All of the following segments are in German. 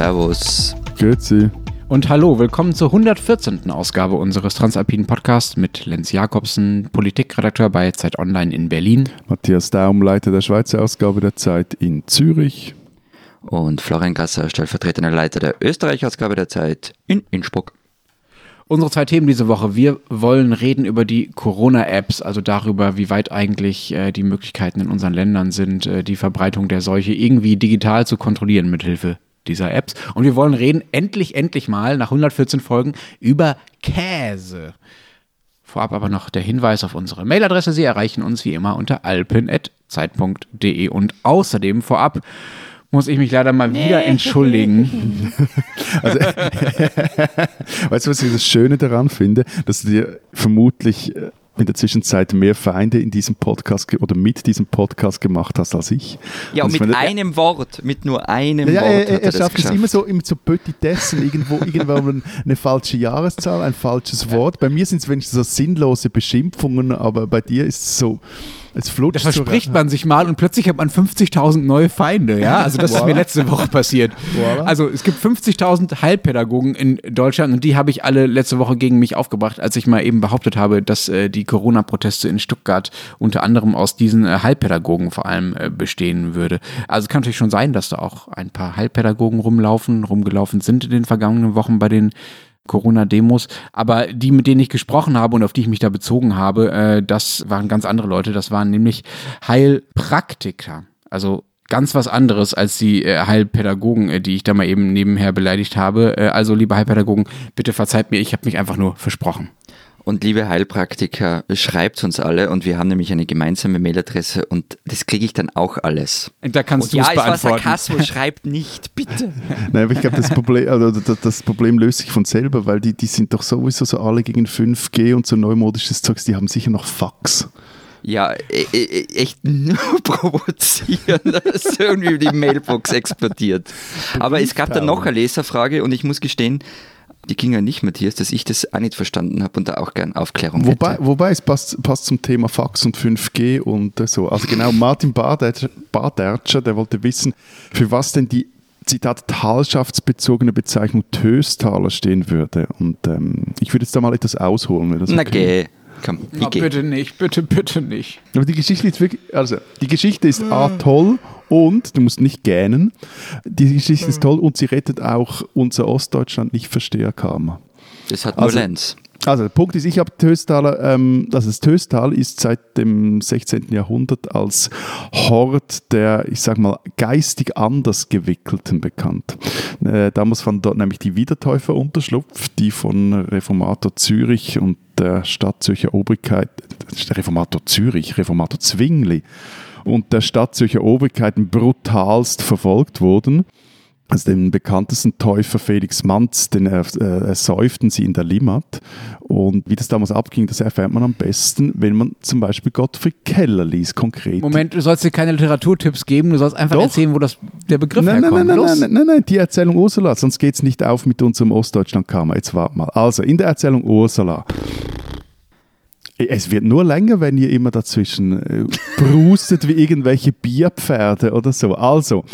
Servus. Grüezi. Und hallo, willkommen zur 114. Ausgabe unseres Transalpinen Podcasts mit Lenz Jakobsen, Politikredakteur bei Zeit Online in Berlin. Matthias Daum, Leiter der Schweizer Ausgabe der Zeit in Zürich. Und Florian Gasser, stellvertretender Leiter der Österreich-Ausgabe der Zeit in Innsbruck. Unsere zwei Themen diese Woche. Wir wollen reden über die Corona-Apps, also darüber, wie weit eigentlich äh, die Möglichkeiten in unseren Ländern sind, äh, die Verbreitung der Seuche irgendwie digital zu kontrollieren mithilfe dieser Apps. Und wir wollen reden endlich, endlich mal nach 114 Folgen über Käse. Vorab aber noch der Hinweis auf unsere Mailadresse. Sie erreichen uns wie immer unter alpen.zeit.de und außerdem vorab muss ich mich leider mal nee. wieder entschuldigen. also, weißt du, was ich das Schöne daran finde? Dass du dir vermutlich äh, in der Zwischenzeit mehr Feinde in diesem Podcast oder mit diesem Podcast gemacht hast als ich. Ja, und, und mit meine, einem Wort, mit nur einem ja, Wort. Er, er, er schafft es immer so, immer so Petitessen, irgendwo, irgendwo eine falsche Jahreszahl, ein falsches Wort. Bei mir sind es wenigstens so sinnlose Beschimpfungen, aber bei dir ist es so es flutscht da verspricht so man sich mal und plötzlich hat man 50.000 neue Feinde. Ja, also das ist mir letzte Woche passiert. Also es gibt 50.000 Heilpädagogen in Deutschland und die habe ich alle letzte Woche gegen mich aufgebracht, als ich mal eben behauptet habe, dass äh, die Corona-Proteste in Stuttgart unter anderem aus diesen äh, Heilpädagogen vor allem äh, bestehen würde. Also es kann natürlich schon sein, dass da auch ein paar Heilpädagogen rumlaufen, rumgelaufen sind in den vergangenen Wochen bei den Corona-Demos. Aber die, mit denen ich gesprochen habe und auf die ich mich da bezogen habe, äh, das waren ganz andere Leute. Das waren nämlich Heilpraktiker. Also ganz was anderes als die äh, Heilpädagogen, äh, die ich da mal eben nebenher beleidigt habe. Äh, also, liebe Heilpädagogen, bitte verzeiht mir, ich habe mich einfach nur versprochen. Und liebe Heilpraktiker, schreibt uns alle und wir haben nämlich eine gemeinsame Mailadresse und das kriege ich dann auch alles. Und da kannst du ja, es beantworten. Ja, es war Sarkasmus, schreibt nicht, bitte. Nein, aber ich glaube, das Problem, also das Problem löst sich von selber, weil die, die sind doch sowieso so alle gegen 5G und so neumodisches Zeugs, die haben sicher noch Fax. Ja, e, e, e, echt nur provozieren, dass irgendwie die Mailbox explodiert. Aber es gab dann noch eine Leserfrage und ich muss gestehen, die ging ja nicht, Matthias, dass ich das auch nicht verstanden habe und da auch gern Aufklärung wobei, hätte. Wobei es passt, passt zum Thema Fax und 5G und so. Also genau, Martin Badertscher, der wollte wissen, für was denn die Zitat talschaftsbezogene Bezeichnung Töstaler stehen würde. Und ähm, ich würde jetzt da mal etwas ausholen. Wenn das okay. Na geh. Komm, oh, bitte nicht, bitte, bitte nicht. Aber die Geschichte ist wirklich, also die Geschichte ist A toll und du musst nicht gähnen. Die Geschichte ist toll und sie rettet auch unser Ostdeutschland nicht Versteherkarma. Das hat nur also, Lenz. Also der Punkt ist, ich habe Töstaler, ähm, also das Töstal ist seit dem 16. Jahrhundert als Hort der, ich sag mal, geistig anders gewickelten bekannt. Äh, damals fand dort nämlich die Wiedertäufer Unterschlupf, die von Reformator Zürich und der Stadt Zürcher Obrigkeit, Reformator Zürich, Reformator Zwingli und der Stadt Zürcher Obrigkeit brutalst verfolgt wurden. Also den bekanntesten Täufer Felix Manz, den er, äh, ersäuften sie in der Limmat. Und wie das damals abging, das erfährt man am besten, wenn man zum Beispiel Gottfried Keller liest, konkret. Moment, du sollst dir keine Literaturtipps geben, du sollst einfach Doch. erzählen, wo das, der Begriff nein, herkommt. Nein, nein, nein, nein, nein, nein, die Erzählung Ursula, sonst geht es nicht auf mit unserem Ostdeutschland-Karma. Jetzt warte mal. Also, in der Erzählung Ursula es wird nur länger, wenn ihr immer dazwischen äh, brustet wie irgendwelche Bierpferde oder so. Also,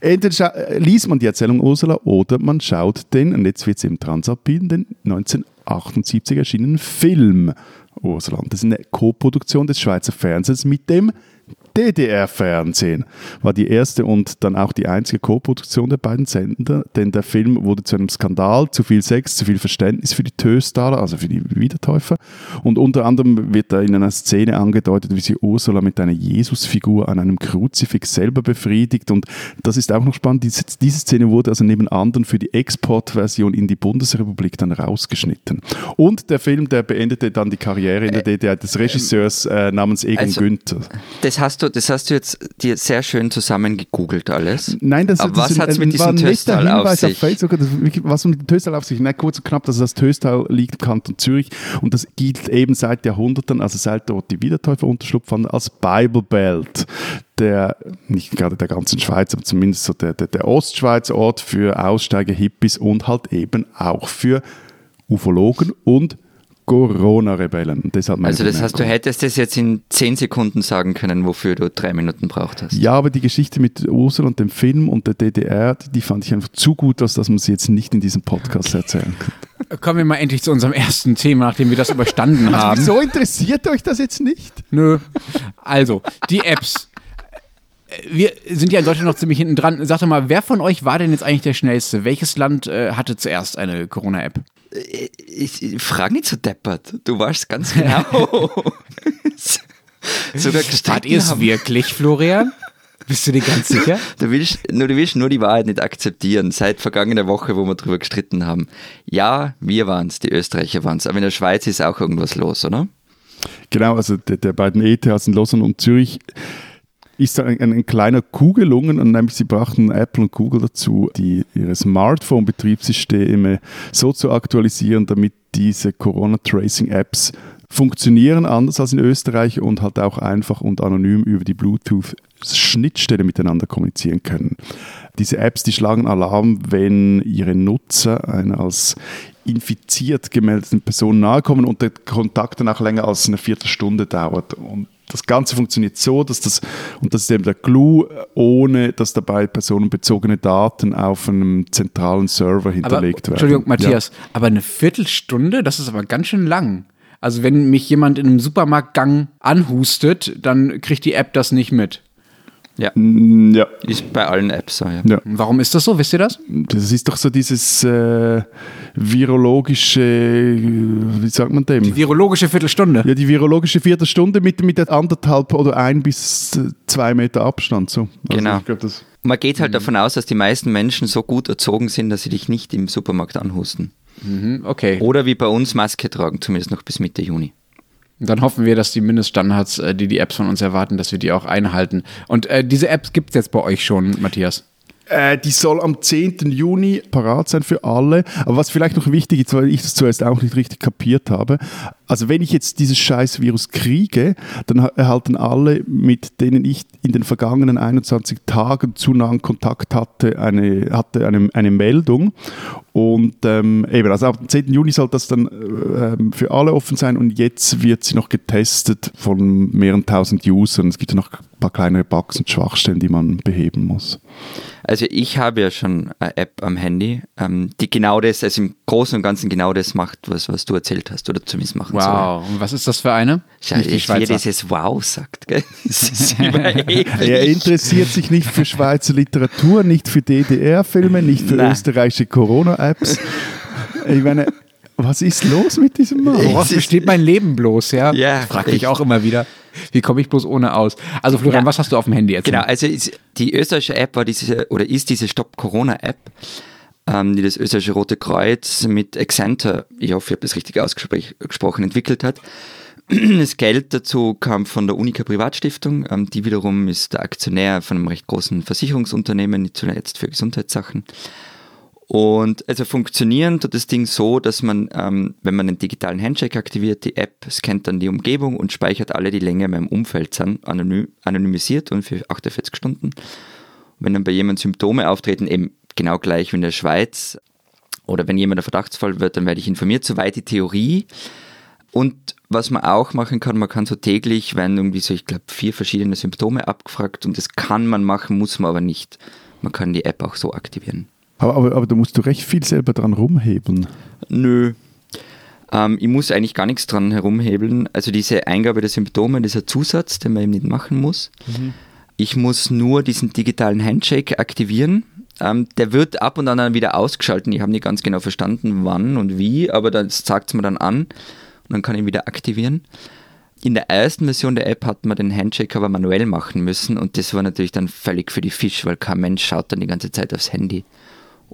entweder äh, liest man die Erzählung Ursula oder man schaut den, und jetzt wird es im Transalpin, den 1978 erschienenen Film Ursula. Das ist eine Co-Produktion des Schweizer Fernsehens mit dem DDR-Fernsehen war die erste und dann auch die einzige Co-Produktion der beiden Sender, denn der Film wurde zu einem Skandal, zu viel Sex, zu viel Verständnis für die Töstaler, also für die Wiedertäufer. Und unter anderem wird da in einer Szene angedeutet, wie sie Ursula mit einer Jesusfigur an einem Kruzifix selber befriedigt. Und das ist auch noch spannend. Diese, diese Szene wurde also neben anderen für die Exportversion in die Bundesrepublik dann rausgeschnitten. Und der Film, der beendete dann die Karriere in der DDR des Regisseurs äh, namens Egon also, Günther. Das hast du du, das hast du jetzt dir sehr schön zusammengegoogelt alles. Nein, das, Aber das was hat es mit diesem Töstal auf sich? Auf Facebook, das, was mit dem Töstal auf sich? Na, kurz und knapp, also das Töstal liegt im Kanton Zürich und das gilt eben seit Jahrhunderten, also seit dort die Wiedertäufer unterschlupf fanden, als Bible Belt der, nicht gerade der ganzen Schweiz, aber zumindest so der, der, der Ostschweiz Ort für Aussteiger, Hippies und halt eben auch für Ufologen und Corona-Rebellen. Deshalb also das heißt, du hättest es jetzt in zehn Sekunden sagen können, wofür du drei Minuten braucht hast. Ja, aber die Geschichte mit Ursula und dem Film und der DDR, die fand ich einfach zu gut, dass man sie jetzt nicht in diesem Podcast erzählen kann. Kommen wir mal endlich zu unserem ersten Thema, nachdem wir das überstanden also, haben. Wieso interessiert euch das jetzt nicht? Nö. Also, die Apps. Wir sind ja in Deutschland noch ziemlich hinten dran. Sag doch mal, wer von euch war denn jetzt eigentlich der Schnellste? Welches Land äh, hatte zuerst eine Corona-App? Ich, ich frage nicht so deppert. Du warst ganz genau. Sogar Wart ihr es wirklich, Florian? Bist du dir ganz sicher? Du willst, nur, du willst nur die Wahrheit nicht akzeptieren. Seit vergangener Woche, wo wir darüber gestritten haben. Ja, wir waren es, die Österreicher waren es. Aber in der Schweiz ist auch irgendwas los, oder? Genau, also der, der beiden ETHs in Lausanne und Zürich ist ein, ein, ein, kleiner Coup gelungen und nämlich sie brachten Apple und Google dazu, die, ihre Smartphone-Betriebssysteme so zu aktualisieren, damit diese Corona-Tracing-Apps funktionieren anders als in Österreich und halt auch einfach und anonym über die Bluetooth-Schnittstelle miteinander kommunizieren können. Diese Apps, die schlagen Alarm, wenn ihre Nutzer einer als infiziert gemeldeten Person nahe kommen und der Kontakt dann auch länger als eine Viertelstunde dauert. Und das Ganze funktioniert so, dass das, und das ist eben der Clou, ohne dass dabei personenbezogene Daten auf einem zentralen Server hinterlegt aber, werden. Entschuldigung, Matthias, ja. aber eine Viertelstunde, das ist aber ganz schön lang. Also wenn mich jemand in einem Supermarktgang anhustet, dann kriegt die App das nicht mit. Ja. Ja. Ist bei allen Apps so, ja. ja. Warum ist das so? Wisst ihr das? Das ist doch so dieses äh, virologische, wie sagt man dem? Die virologische Viertelstunde. Ja, die virologische Viertelstunde mit, mit der anderthalb oder ein bis zwei Meter Abstand. So. Also genau. Glaub, man geht halt mhm. davon aus, dass die meisten Menschen so gut erzogen sind, dass sie dich nicht im Supermarkt anhusten. Mhm, okay. Oder wie bei uns Maske tragen, zumindest noch bis Mitte Juni. Dann hoffen wir, dass die Mindeststandards, äh, die die Apps von uns erwarten, dass wir die auch einhalten. Und äh, diese Apps gibt es jetzt bei euch schon, Matthias? Äh, die soll am 10. Juni parat sein für alle. Aber was vielleicht noch wichtig ist, weil ich das zuerst auch nicht richtig kapiert habe, also wenn ich jetzt dieses scheiß Virus kriege, dann erhalten alle, mit denen ich in den vergangenen 21 Tagen zu nahen Kontakt hatte, eine, hatte eine, eine Meldung. Und ähm, eben, also dem 10. Juni soll das dann äh, für alle offen sein und jetzt wird sie noch getestet von mehreren tausend Usern. Es gibt ja noch ein paar kleinere Bugs und Schwachstellen, die man beheben muss. Also ich habe ja schon eine App am Handy, ähm, die genau das, also im Großen und Ganzen genau das macht, was, was du erzählt hast oder zumindest machen wow. soll. Wow, und was ist das für eine? Ja, Nicht die wie er dieses Wow sagt. Gell? er interessiert sich nicht für Schweizer Literatur, nicht für DDR-Filme, nicht für Nein. österreichische Corona-Apps. Ich meine, was ist los mit diesem Mann? Woraus besteht mein Leben bloß, ja? Ja. Frag ich auch immer wieder. Wie komme ich bloß ohne aus? Also Florian, ja. was hast du auf dem Handy jetzt? Genau, also die österreichische App war diese oder ist diese Stop Corona App, ähm, die das österreichische Rote Kreuz mit Accenture, ich hoffe, ich habe das richtig ausgesprochen, entwickelt hat. Das Geld dazu kam von der Unica Privatstiftung, ähm, die wiederum ist der Aktionär von einem recht großen Versicherungsunternehmen, nicht zuletzt für Gesundheitssachen. Und also funktionieren tut das Ding so, dass man, ähm, wenn man einen digitalen Handshake aktiviert, die App scannt dann die Umgebung und speichert alle, die länger in meinem Umfeld sind, anonym, anonymisiert und für 48 Stunden. Wenn dann bei jemandem Symptome auftreten, eben genau gleich wie in der Schweiz, oder wenn jemand ein Verdachtsfall wird, dann werde ich informiert. Soweit die Theorie. Und was man auch machen kann, man kann so täglich, werden irgendwie so, ich glaube, vier verschiedene Symptome abgefragt und das kann man machen, muss man aber nicht. Man kann die App auch so aktivieren. Aber, aber, aber da musst du recht viel selber dran rumhebeln. Nö. Ähm, ich muss eigentlich gar nichts dran herumhebeln. Also diese Eingabe der Symptome, dieser Zusatz, den man eben nicht machen muss. Mhm. Ich muss nur diesen digitalen Handshake aktivieren. Ähm, der wird ab und an dann wieder ausgeschalten. Ich habe nicht ganz genau verstanden, wann und wie, aber das sagt es mir dann an und dann kann ich ihn wieder aktivieren. In der ersten Version der App hat man den Handshake aber manuell machen müssen und das war natürlich dann völlig für die Fisch, weil kein Mensch schaut dann die ganze Zeit aufs Handy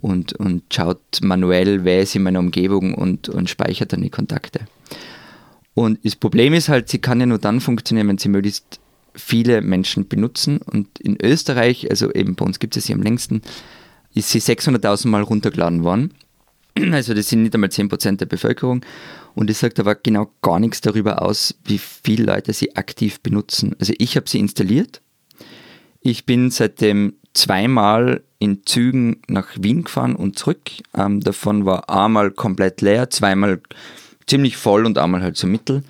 und, und schaut manuell, wer ist in meiner Umgebung und, und speichert dann die Kontakte. Und das Problem ist halt, sie kann ja nur dann funktionieren, wenn sie möglichst viele Menschen benutzen. Und in Österreich, also eben bei uns gibt es sie am längsten, ist sie 600.000 Mal runtergeladen worden. Also das sind nicht einmal 10% der Bevölkerung. Und es sagt aber genau gar nichts darüber aus, wie viele Leute sie aktiv benutzen. Also ich habe sie installiert. Ich bin seitdem zweimal in Zügen nach Wien gefahren und zurück. Ähm, davon war einmal komplett leer, zweimal ziemlich voll und einmal halt so mittel.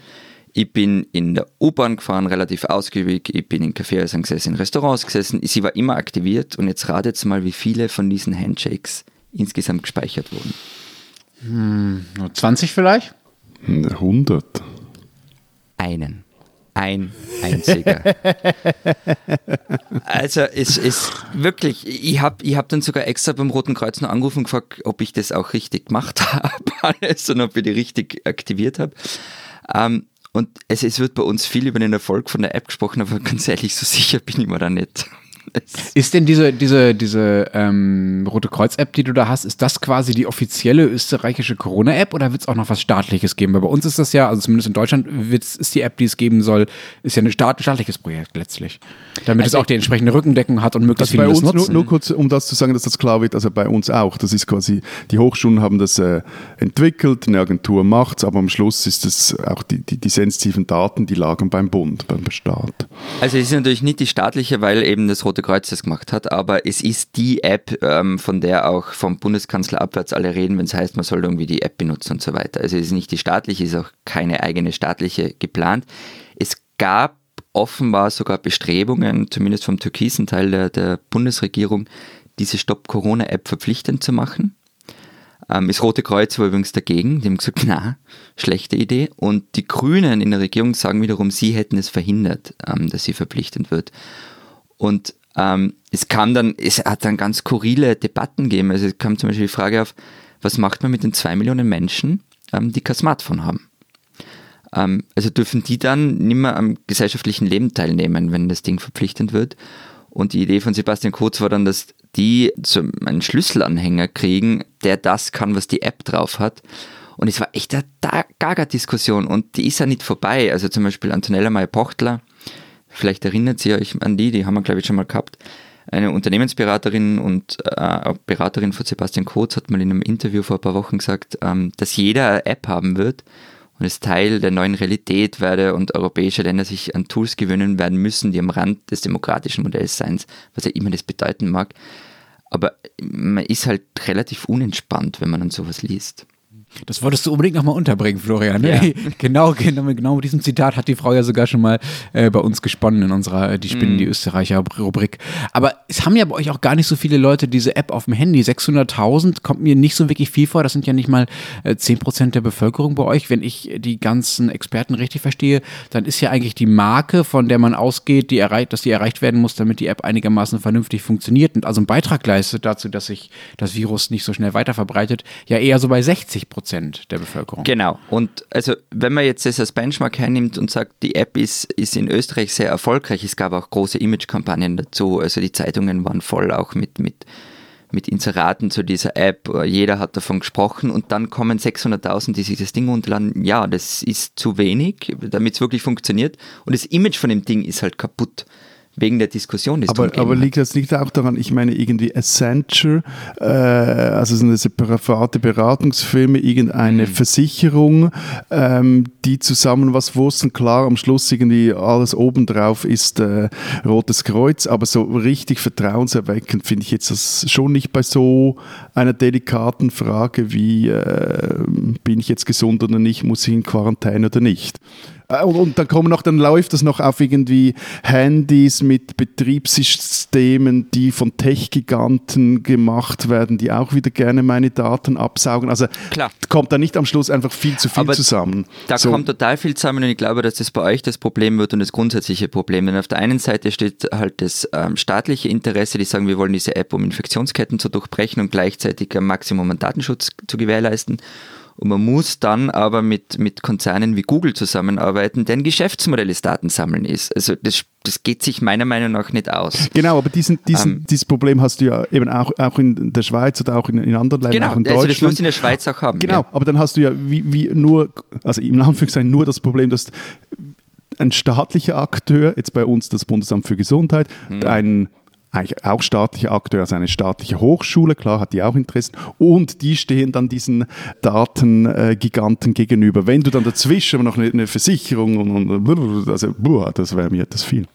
Ich bin in der U-Bahn gefahren, relativ ausgiebig. Ich bin in Kaffeehäusern gesessen, in Restaurants gesessen. Sie war immer aktiviert und jetzt ratet mal, wie viele von diesen Handshakes insgesamt gespeichert wurden. Hm, 20 vielleicht? 100. Einen. Ein einziger. also es ist wirklich, ich habe ich hab dann sogar extra beim Roten Kreuz noch angerufen und gefragt, ob ich das auch richtig gemacht habe, alles und ob ich die richtig aktiviert habe. Ähm, und es, es wird bei uns viel über den Erfolg von der App gesprochen, aber ganz ehrlich, so sicher bin ich mir da nicht. Ist denn diese, diese, diese ähm, Rote Kreuz-App, die du da hast, ist das quasi die offizielle österreichische Corona-App oder wird es auch noch was Staatliches geben? Weil bei uns ist das ja, also zumindest in Deutschland ist die App, die es geben soll, ist ja ein Staat, staatliches Projekt letztlich. Damit also es auch die entsprechende Rückendeckung hat und möglichst also viele bei uns, nur, nur, kurz, um das zu sagen, dass das klar wird, also bei uns auch. Das ist quasi, die Hochschulen haben das äh, entwickelt, eine Agentur macht es, aber am Schluss ist es auch die, die, die sensitiven Daten, die lagen beim Bund, beim Staat. Also es ist natürlich nicht die staatliche, weil eben das Rote Kreuz das gemacht hat, aber es ist die App, ähm, von der auch vom Bundeskanzler abwärts alle reden, wenn es heißt, man soll irgendwie die App benutzen und so weiter. Also es ist nicht die staatliche, es ist auch keine eigene staatliche geplant. Es gab offenbar sogar Bestrebungen, zumindest vom türkisen Teil der, der Bundesregierung, diese Stop-Corona-App verpflichtend zu machen. Ähm, das Rote Kreuz war übrigens dagegen. Die haben gesagt, na, schlechte Idee. Und die Grünen in der Regierung sagen wiederum, sie hätten es verhindert, ähm, dass sie verpflichtend wird. Und ähm, es kam dann, es hat dann ganz skurrile Debatten gegeben. Also es kam zum Beispiel die Frage auf, was macht man mit den zwei Millionen Menschen, ähm, die kein Smartphone haben? Ähm, also dürfen die dann nicht mehr am gesellschaftlichen Leben teilnehmen, wenn das Ding verpflichtend wird. Und die Idee von Sebastian Kurz war dann, dass die so einen Schlüsselanhänger kriegen, der das kann, was die App drauf hat. Und es war echt eine Gaga-Diskussion und die ist ja nicht vorbei. Also zum Beispiel Antonella May-Pochtler, vielleicht erinnert ihr euch an die, die haben wir glaube ich schon mal gehabt. Eine Unternehmensberaterin und äh, Beraterin von Sebastian Kurz hat mal in einem Interview vor ein paar Wochen gesagt, ähm, dass jeder eine App haben wird und es Teil der neuen Realität werde und europäische Länder sich an Tools gewöhnen werden müssen, die am Rand des demokratischen Modells seien, was ja immer das bedeuten mag. Aber man ist halt relativ unentspannt, wenn man an sowas liest. Das wolltest du unbedingt nochmal unterbringen, Florian. Ne? Ja. genau, genau, genau mit diesem Zitat hat die Frau ja sogar schon mal äh, bei uns gesponnen in unserer äh, Die Spinnen, mm. die Österreicher Rubrik. Aber es haben ja bei euch auch gar nicht so viele Leute diese App auf dem Handy. 600.000 kommt mir nicht so wirklich viel vor. Das sind ja nicht mal äh, 10% der Bevölkerung bei euch. Wenn ich die ganzen Experten richtig verstehe, dann ist ja eigentlich die Marke, von der man ausgeht, die erreicht, dass die erreicht werden muss, damit die App einigermaßen vernünftig funktioniert und also einen Beitrag leistet dazu, dass sich das Virus nicht so schnell weiter verbreitet, ja eher so bei 60 Prozent der Bevölkerung. Genau. Und also wenn man jetzt das als Benchmark hernimmt und sagt, die App ist, ist in Österreich sehr erfolgreich, es gab auch große Imagekampagnen dazu. Also die Zeitungen waren voll auch mit, mit, mit Inseraten zu dieser App. Jeder hat davon gesprochen und dann kommen 600.000, die sich das Ding runterladen. Ja, das ist zu wenig, damit es wirklich funktioniert. Und das Image von dem Ding ist halt kaputt wegen der Diskussion, die es Aber, aber liegt das nicht auch daran, ich meine, irgendwie Accenture, äh, also so eine separate Beratungsfirma, irgendeine mhm. Versicherung, ähm, die zusammen was wussten, klar, am Schluss irgendwie alles obendrauf ist äh, Rotes Kreuz, aber so richtig vertrauenserweckend finde ich jetzt das schon nicht bei so einer delikaten Frage wie, äh, bin ich jetzt gesund oder nicht, muss ich in Quarantäne oder nicht. Äh, und, und, dann kommen noch, dann läuft das noch auf irgendwie Handys mit Betriebssystemen, die von Tech-Giganten gemacht werden, die auch wieder gerne meine Daten absaugen. Also Klar. kommt da nicht am Schluss einfach viel zu viel Aber zusammen. Da so. kommt total viel zusammen und ich glaube, dass das bei euch das Problem wird und das grundsätzliche Problem. Denn auf der einen Seite steht halt das ähm, staatliche Interesse, die sagen, wir wollen diese App, um Infektionsketten zu durchbrechen und gleichzeitig ein Maximum an Datenschutz zu gewährleisten. Und man muss dann aber mit, mit Konzernen wie Google zusammenarbeiten, deren Geschäftsmodell das Datensammeln ist. Also das, das geht sich meiner Meinung nach nicht aus. Genau, aber diesen, diesen, ähm, dieses Problem hast du ja eben auch, auch in der Schweiz oder auch in, in anderen Ländern, genau, auch in Deutschland. Also das musst du in der Schweiz auch haben. Genau, ja. aber dann hast du ja wie, wie nur, also im Anführungszeichen nur das Problem, dass ein staatlicher Akteur, jetzt bei uns das Bundesamt für Gesundheit, hm. ein eigentlich auch staatlicher Akteur, also eine staatliche Hochschule, klar hat die auch Interessen und die stehen dann diesen Datengiganten gegenüber. Wenn du dann dazwischen noch eine, Versicherung und, und also boah, das wäre mir das viel.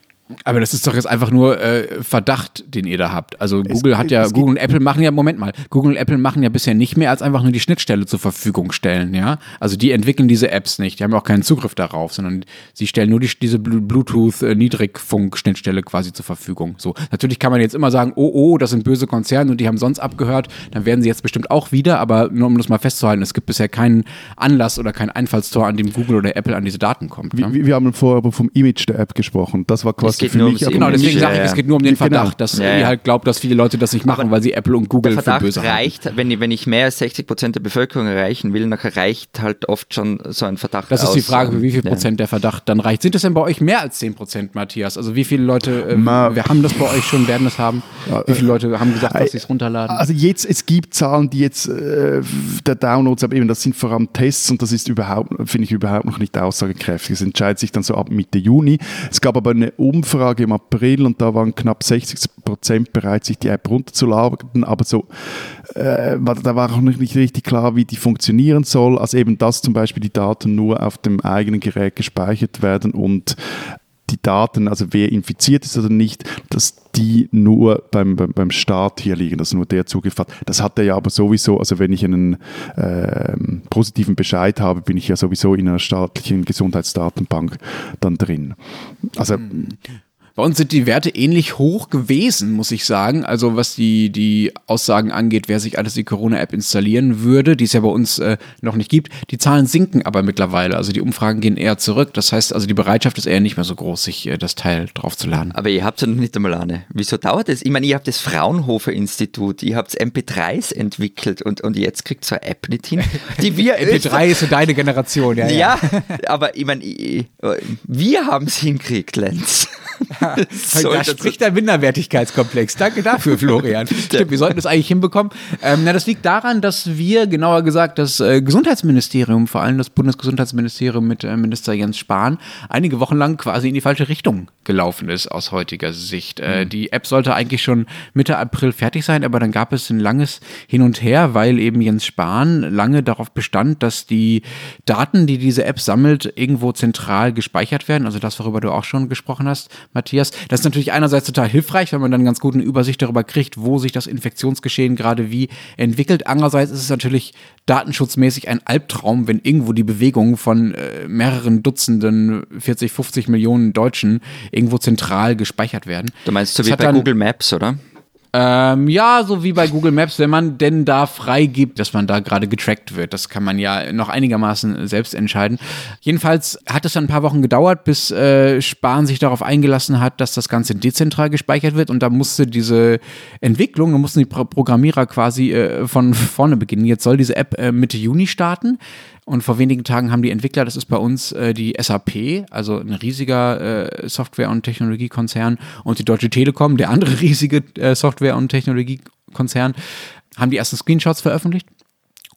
Aber das ist doch jetzt einfach nur äh, Verdacht, den ihr da habt. Also Google es, hat ja, Google und Apple machen ja, Moment mal, Google und Apple machen ja bisher nicht mehr als einfach nur die Schnittstelle zur Verfügung stellen, ja. Also die entwickeln diese Apps nicht, die haben auch keinen Zugriff darauf, sondern sie stellen nur die, diese Bluetooth-Niedrigfunk-Schnittstelle quasi zur Verfügung. So, natürlich kann man jetzt immer sagen, oh, oh, das sind böse Konzerne und die haben sonst abgehört, dann werden sie jetzt bestimmt auch wieder, aber nur um das mal festzuhalten, es gibt bisher keinen Anlass oder kein Einfallstor, an dem Google oder Apple an diese Daten kommt. Wir, wir haben vorher vom Image der App gesprochen. Das war quasi geht für nur mich. Genau, deswegen sage ich, es geht nur um den genau. Verdacht, dass ja, ihr halt glaubt, dass viele Leute das nicht machen, aber weil sie Apple und Google der Verdacht für böse reicht, haben. Wenn, wenn ich mehr als 60 Prozent der Bevölkerung erreichen will, dann reicht halt oft schon so ein Verdacht Das ist aus, die Frage, für wie viel Prozent der Verdacht dann reicht. Sind es denn bei euch mehr als 10 Prozent, Matthias? Also wie viele Leute, äh, wir haben das bei euch schon, werden das haben? Wie viele Leute haben gesagt, dass sie es runterladen? Also jetzt, es gibt Zahlen, die jetzt äh, der Downloads, aber eben das sind vor allem Tests und das ist überhaupt, finde ich überhaupt noch nicht aussagekräftig. Es entscheidet sich dann so ab Mitte Juni. Es gab aber eine Umfrage im April und da waren knapp 60 Prozent bereit, sich die App runterzuladen, aber so, äh, da war auch nicht richtig klar, wie die funktionieren soll. Also eben, dass zum Beispiel die Daten nur auf dem eigenen Gerät gespeichert werden und die Daten, also wer infiziert ist oder nicht, dass die nur beim, beim, beim Staat hier liegen, dass nur der Zugriff hat. Das hat er ja aber sowieso, also wenn ich einen äh, positiven Bescheid habe, bin ich ja sowieso in einer staatlichen Gesundheitsdatenbank dann drin. Also hm. Bei uns sind die Werte ähnlich hoch gewesen, muss ich sagen. Also was die, die Aussagen angeht, wer sich alles die Corona-App installieren würde, die es ja bei uns äh, noch nicht gibt. Die Zahlen sinken aber mittlerweile. Also die Umfragen gehen eher zurück. Das heißt, also die Bereitschaft ist eher nicht mehr so groß, sich äh, das Teil draufzuladen. Aber ihr habt es ja noch nicht einmal eine. Wieso dauert es? Ich meine, ihr habt das Fraunhofer-Institut, ihr habt MP3s entwickelt und, und jetzt kriegt so eine App nicht hin. Die wir MP3 ist so deine Generation, ja. Ja, ja. aber ich meine, wir haben es hingekriegt, Lenz. da spricht der Minderwertigkeitskomplex. Danke dafür, Florian. Stimmt, wir sollten das eigentlich hinbekommen. Ähm, na, das liegt daran, dass wir, genauer gesagt, das äh, Gesundheitsministerium, vor allem das Bundesgesundheitsministerium mit äh, Minister Jens Spahn, einige Wochen lang quasi in die falsche Richtung gelaufen ist aus heutiger Sicht. Äh, mhm. Die App sollte eigentlich schon Mitte April fertig sein, aber dann gab es ein langes Hin und Her, weil eben Jens Spahn lange darauf bestand, dass die Daten, die diese App sammelt, irgendwo zentral gespeichert werden. Also das, worüber du auch schon gesprochen hast, Matthias. Das ist natürlich einerseits total hilfreich, weil man dann ganz gut eine Übersicht darüber kriegt, wo sich das Infektionsgeschehen gerade wie entwickelt. Andererseits ist es natürlich datenschutzmäßig ein Albtraum, wenn irgendwo die Bewegungen von äh, mehreren Dutzenden, 40, 50 Millionen Deutschen irgendwo zentral gespeichert werden. Du meinst so wie bei Google Maps, oder? Ähm, ja, so wie bei Google Maps, wenn man denn da freigibt, dass man da gerade getrackt wird. Das kann man ja noch einigermaßen selbst entscheiden. Jedenfalls hat es dann ein paar Wochen gedauert, bis äh, Spahn sich darauf eingelassen hat, dass das Ganze dezentral gespeichert wird. Und da musste diese Entwicklung, da mussten die Pro Programmierer quasi äh, von vorne beginnen. Jetzt soll diese App äh, Mitte Juni starten. Und vor wenigen Tagen haben die Entwickler, das ist bei uns äh, die SAP, also ein riesiger äh, Software- und Technologiekonzern, und die Deutsche Telekom, der andere riesige äh, Software- und Technologiekonzern, haben die ersten Screenshots veröffentlicht.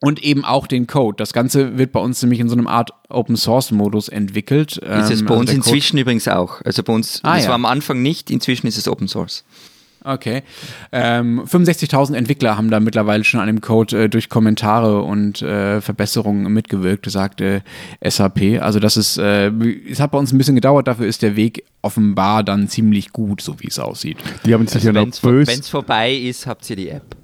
Und eben auch den Code. Das Ganze wird bei uns nämlich in so einem Art Open Source Modus entwickelt. Ist es bei ähm, uns also inzwischen übrigens auch. Also bei uns, ah, das ja. war am Anfang nicht, inzwischen ist es Open Source. Okay. Ähm, 65.000 Entwickler haben da mittlerweile schon an dem Code äh, durch Kommentare und äh, Verbesserungen mitgewirkt, sagte SAP. Also das ist, äh, es hat bei uns ein bisschen gedauert, dafür ist der Weg offenbar dann ziemlich gut, so wie es aussieht. Die haben sich also ja noch Wenn es vorbei ist, habt ihr die App.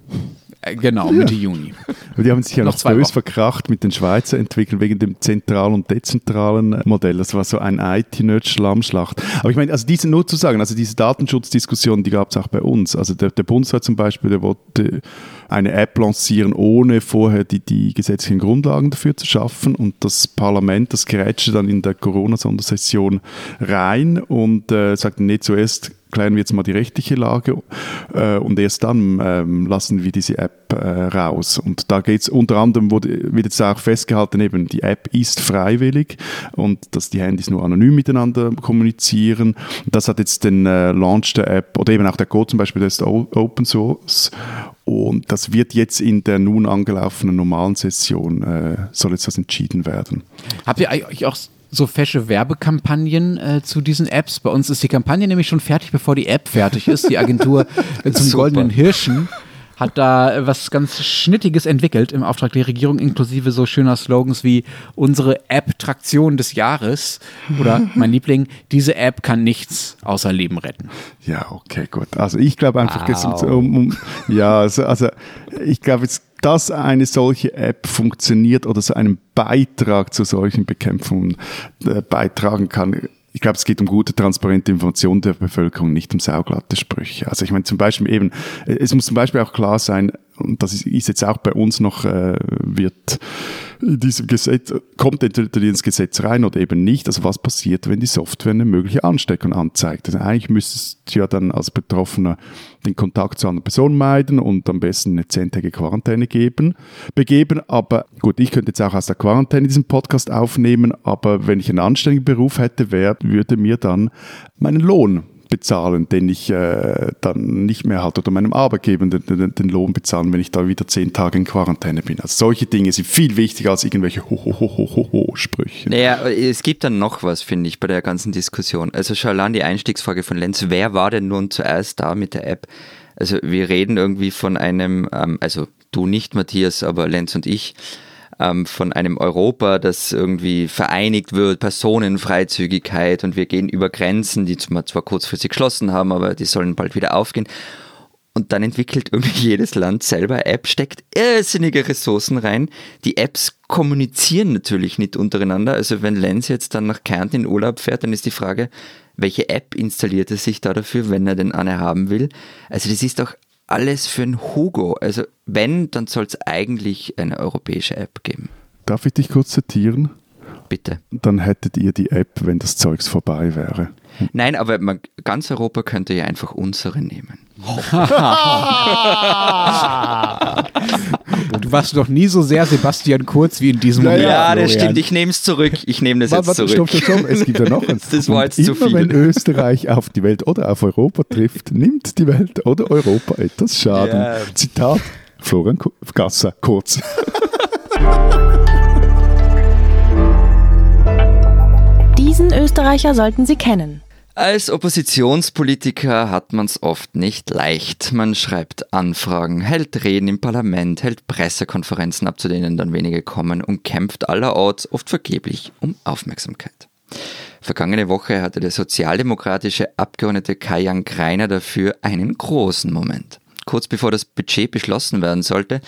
Äh, genau, Mitte ja. Juni. Aber die haben sich ja noch, noch bös verkracht mit den Schweizer Entwicklern wegen dem zentralen und dezentralen Modell. Das war so ein IT-Nerd-Schlammschlacht. Aber ich meine, also diese nur zu sagen, also diese Datenschutzdiskussion, die gab es auch bei uns. Also der, der Bundesrat zum Beispiel, der wollte eine App lancieren, ohne vorher die, die gesetzlichen Grundlagen dafür zu schaffen. Und das Parlament, das grätschte dann in der Corona-Sondersession rein und äh, sagte, nee, zuerst klären wir jetzt mal die rechtliche Lage äh, und erst dann ähm, lassen wir diese App äh, raus. Und da geht es unter anderem, wurde, wird jetzt auch festgehalten, eben die App ist freiwillig und dass die Handys nur anonym miteinander kommunizieren. Das hat jetzt den äh, Launch der App oder eben auch der Code zum Beispiel, der ist Open Source und das wird jetzt in der nun angelaufenen normalen Session, äh, soll jetzt das entschieden werden. Habt ihr eigentlich auch so fesche Werbekampagnen äh, zu diesen Apps. Bei uns ist die Kampagne nämlich schon fertig, bevor die App fertig ist. Die Agentur äh, zum Goldenen Hirschen hat da was ganz Schnittiges entwickelt im Auftrag der Regierung, inklusive so schöner Slogans wie unsere App-Traktion des Jahres oder mein Liebling, diese App kann nichts außer Leben retten. Ja, okay, gut. Also ich glaube einfach, wow. um, um, ja, also, also ich glaube jetzt dass eine solche App funktioniert oder so einen Beitrag zu solchen Bekämpfungen äh, beitragen kann, ich glaube, es geht um gute, transparente Information der Bevölkerung, nicht um sauglatte Sprüche. Also ich meine zum Beispiel eben, es muss zum Beispiel auch klar sein, und das ist, jetzt auch bei uns noch, äh, wird in diesem Gesetz, kommt entweder ins Gesetz rein oder eben nicht. Also was passiert, wenn die Software eine mögliche Ansteckung anzeigt? Also eigentlich müsstest du ja dann als Betroffener den Kontakt zu anderen Personen meiden und am besten eine zehntägige Quarantäne geben, begeben. Aber gut, ich könnte jetzt auch aus der Quarantäne diesen Podcast aufnehmen, aber wenn ich einen anständigen Beruf hätte, wär, würde mir dann meinen Lohn bezahlen, den ich äh, dann nicht mehr halt oder meinem Arbeitgeber den, den, den, Lohn bezahlen, wenn ich da wieder zehn Tage in Quarantäne bin. Also solche Dinge sind viel wichtiger als irgendwelche Ho-Ho-Ho-Ho-Ho-Sprüche. Naja, es gibt dann noch was, finde ich, bei der ganzen Diskussion. Also schau an die Einstiegsfrage von Lenz. Wer war denn nun zuerst da mit der App? Also wir reden irgendwie von einem, ähm, also du nicht, Matthias, aber Lenz und ich, ähm, von einem Europa, das irgendwie vereinigt wird, Personenfreizügigkeit und wir gehen über Grenzen, die zwar kurzfristig geschlossen haben, aber die sollen bald wieder aufgehen. Und dann entwickelt irgendwie jedes Land selber App, steckt irrsinnige Ressourcen rein. Die Apps kommunizieren natürlich nicht untereinander. Also wenn Lenz jetzt dann nach Kärnten in Urlaub fährt, dann ist die Frage, welche App installiert er sich da dafür, wenn er denn eine haben will? Also das ist doch alles für ein Hugo. Also wenn, dann soll es eigentlich eine europäische App geben. Darf ich dich kurz zitieren? Bitte. Dann hättet ihr die App, wenn das Zeugs vorbei wäre. Nein, aber man, ganz Europa könnte ja einfach unsere nehmen. du warst noch nie so sehr Sebastian Kurz wie in diesem Moment. Ja, das stimmt. Ich nehme es zurück. Ich nehme das jetzt warte, zurück. Stopp, stopp. Es gibt ja noch eins. Das war jetzt immer, zu viel. wenn Österreich auf die Welt oder auf Europa trifft, nimmt die Welt oder Europa etwas Schaden. Ja. Zitat Florian Gasser, kurz. Diesen Österreicher sollten Sie kennen. Als Oppositionspolitiker hat man es oft nicht leicht. Man schreibt Anfragen, hält Reden im Parlament, hält Pressekonferenzen ab, zu denen dann wenige kommen und kämpft allerorts oft vergeblich um Aufmerksamkeit. Vergangene Woche hatte der sozialdemokratische Abgeordnete Kajan Greiner dafür einen großen Moment. Kurz bevor das Budget beschlossen werden sollte,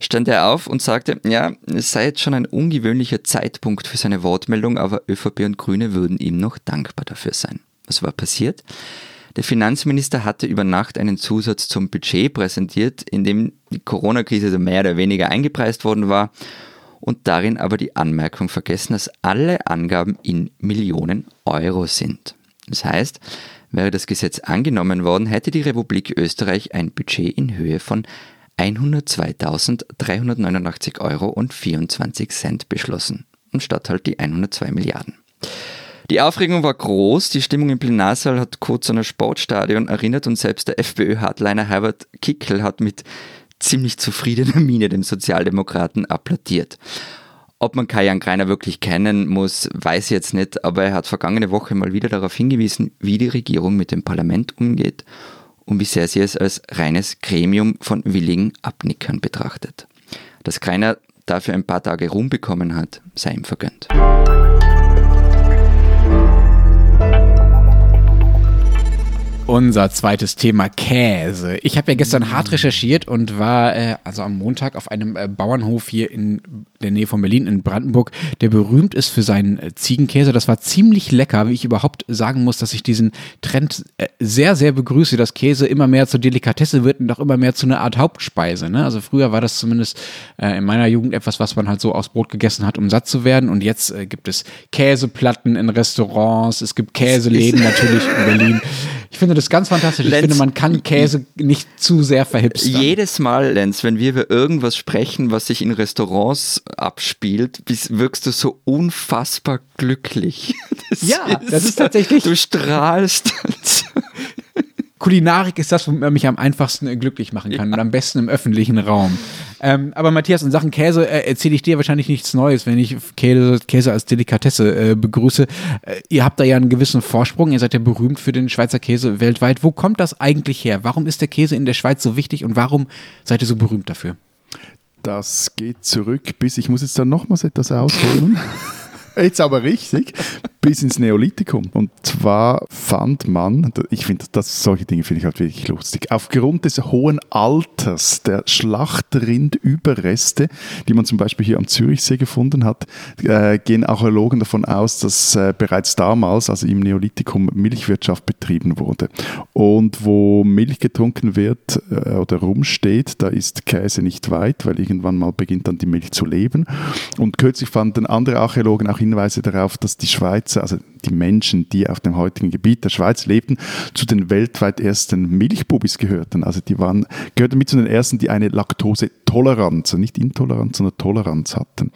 stand er auf und sagte, ja, es sei jetzt schon ein ungewöhnlicher Zeitpunkt für seine Wortmeldung, aber ÖVP und Grüne würden ihm noch dankbar dafür sein. Was war passiert? Der Finanzminister hatte über Nacht einen Zusatz zum Budget präsentiert, in dem die Corona-Krise mehr oder weniger eingepreist worden war und darin aber die Anmerkung vergessen, dass alle Angaben in Millionen Euro sind. Das heißt, wäre das Gesetz angenommen worden, hätte die Republik Österreich ein Budget in Höhe von 102.389 Euro und 24 Cent beschlossen, anstatt halt die 102 Milliarden. Die Aufregung war groß, die Stimmung im Plenarsaal hat kurz an ein Sportstadion erinnert und selbst der FPÖ-Hardliner Herbert Kickel hat mit ziemlich zufriedener Miene dem Sozialdemokraten applaudiert. Ob man Kajan Greiner wirklich kennen muss, weiß ich jetzt nicht, aber er hat vergangene Woche mal wieder darauf hingewiesen, wie die Regierung mit dem Parlament umgeht und wie sehr sie es als reines Gremium von willigen Abnickern betrachtet. Dass Greiner dafür ein paar Tage Ruhm bekommen hat, sei ihm vergönnt. Unser zweites Thema Käse. Ich habe ja gestern hart recherchiert und war äh, also am Montag auf einem äh, Bauernhof hier in der Nähe von Berlin in Brandenburg, der berühmt ist für seinen äh, Ziegenkäse. Das war ziemlich lecker, wie ich überhaupt sagen muss, dass ich diesen Trend äh, sehr, sehr begrüße, dass Käse immer mehr zur Delikatesse wird und auch immer mehr zu einer Art Hauptspeise. Ne? Also früher war das zumindest äh, in meiner Jugend etwas, was man halt so aus Brot gegessen hat, um satt zu werden. Und jetzt äh, gibt es Käseplatten in Restaurants, es gibt Käseläden natürlich in Berlin. Ich finde das ganz fantastisch. Lenz, ich finde, man kann Käse nicht zu sehr verhipstern. Jedes Mal, Lenz, wenn wir über irgendwas sprechen, was sich in Restaurants abspielt, wirkst du so unfassbar glücklich. Das ja, ist, das ist tatsächlich. Du strahlst. Kulinarik ist das, womit man mich am einfachsten glücklich machen kann und am besten im öffentlichen Raum. Ähm, aber Matthias, in Sachen Käse äh, erzähle ich dir wahrscheinlich nichts Neues, wenn ich Käse, Käse als Delikatesse äh, begrüße. Äh, ihr habt da ja einen gewissen Vorsprung, ihr seid ja berühmt für den Schweizer Käse weltweit. Wo kommt das eigentlich her? Warum ist der Käse in der Schweiz so wichtig und warum seid ihr so berühmt dafür? Das geht zurück bis, ich muss jetzt dann nochmals etwas ausholen. jetzt aber richtig, bis ins Neolithikum. Und zwar fand man, ich finde, solche Dinge finde ich halt wirklich lustig, aufgrund des hohen Alters der Schlachtrindüberreste, die man zum Beispiel hier am Zürichsee gefunden hat, äh, gehen Archäologen davon aus, dass äh, bereits damals, also im Neolithikum, Milchwirtschaft betrieben wurde. Und wo Milch getrunken wird äh, oder rumsteht, da ist Käse nicht weit, weil irgendwann mal beginnt dann die Milch zu leben. Und kürzlich fanden andere Archäologen auch Hinweise darauf, dass die Schweizer, also die Menschen, die auf dem heutigen Gebiet der Schweiz lebten, zu den weltweit ersten Milchbubis gehörten. Also die waren, gehörten mit zu den ersten, die eine Laktosetoleranz, also nicht Intoleranz, sondern Toleranz hatten.